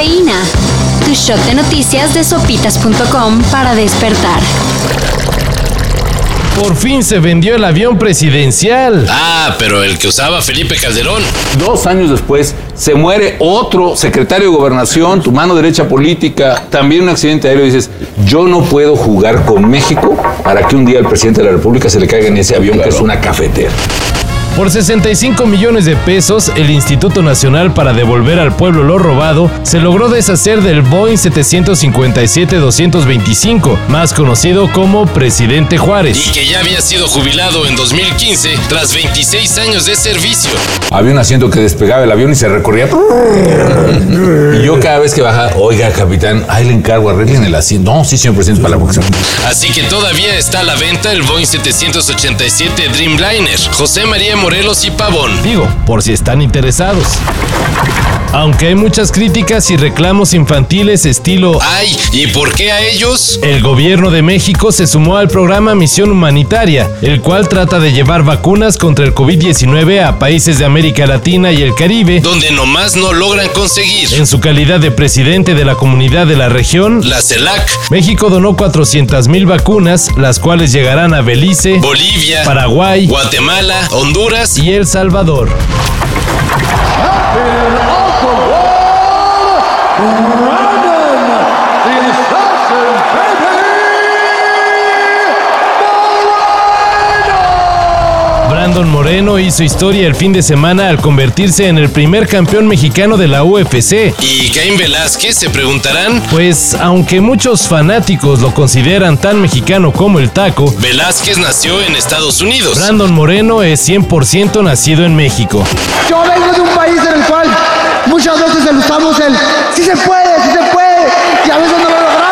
Cafeína. Tu shot de noticias de sopitas.com para despertar. Por fin se vendió el avión presidencial. Ah, pero el que usaba Felipe Calderón. Dos años después se muere otro secretario de gobernación, tu mano derecha política, también un accidente aéreo. Dices, yo no puedo jugar con México para que un día el presidente de la República se le caiga en ese avión que es una cafetera. Por 65 millones de pesos, el Instituto Nacional para Devolver al Pueblo lo Robado se logró deshacer del Boeing 757-225, más conocido como Presidente Juárez. Y que ya había sido jubilado en 2015 tras 26 años de servicio. Había un asiento que despegaba el avión y se recorría. Yo cada vez que bajaba, oiga, capitán, ahí le encargo, arreglen el asiento. No, sí, señor presidente, para la próxima. Así que todavía está a la venta el Boeing 787 Dreamliner. José María Morelos y Pavón. Digo, por si están interesados. Aunque hay muchas críticas y reclamos infantiles estilo Ay, ¿y por qué a ellos? El gobierno de México se sumó al programa Misión Humanitaria, el cual trata de llevar vacunas contra el COVID-19 a países de América Latina y el Caribe, donde nomás no logran conseguir. En su calidad de presidente de la comunidad de la región, la CELAC, México donó 400 mil vacunas, las cuales llegarán a Belice, Bolivia, Paraguay, Guatemala, Honduras y El Salvador. Brandon Moreno hizo historia el fin de semana al convertirse en el primer campeón mexicano de la UFC. ¿Y Caín Velázquez se preguntarán? Pues aunque muchos fanáticos lo consideran tan mexicano como el taco, Velázquez nació en Estados Unidos. Brandon Moreno es 100% nacido en México. Yo vengo de un país en el cual muchas veces usamos el si se puede, si se puede, y a veces no lo logramos.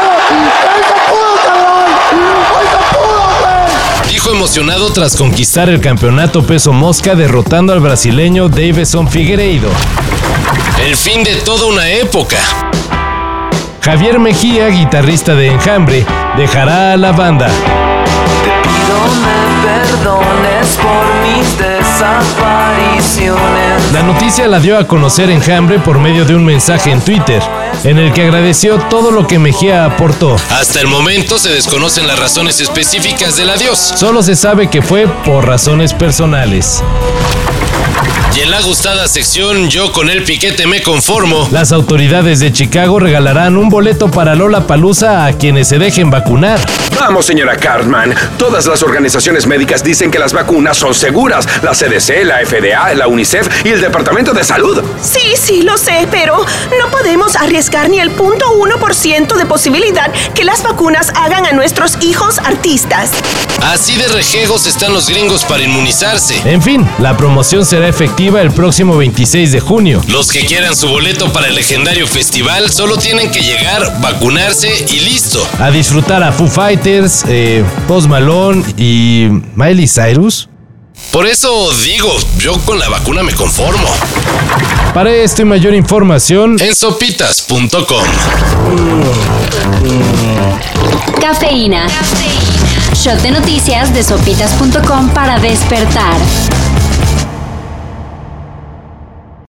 Emocionado tras conquistar el campeonato peso mosca derrotando al brasileño Davison Figueiredo. El fin de toda una época. Javier Mejía, guitarrista de Enjambre, dejará a la banda. Te pido me perdones por mis desapariciones. La noticia la dio a conocer Enjambre por medio de un mensaje en Twitter, en el que agradeció todo lo que Mejía aportó. Hasta el momento se desconocen las razones específicas del adiós. Solo se sabe que fue por razones personales. Y en la gustada sección Yo con el piquete me conformo. Las autoridades de Chicago regalarán un boleto para Lola Palusa a quienes se dejen vacunar. Vamos, señora Cartman. Todas las organizaciones médicas dicen que las vacunas son seguras. La CDC, la FDA, la UNICEF y el Departamento de Salud. Sí, sí, lo sé, pero no podemos arriesgar ni el 0.1% de posibilidad que las vacunas hagan a nuestros hijos artistas. Así de rejegos están los gringos para inmunizarse. En fin, la promoción será efectiva el próximo 26 de junio. Los que quieran su boleto para el legendario festival solo tienen que llegar, vacunarse y listo. A disfrutar a Foo Fighters, eh, Post Malone y Miley Cyrus. Por eso digo, yo con la vacuna me conformo. Para esto y mayor información en sopitas.com. Cafeína. Shot de noticias de sopitas.com para despertar.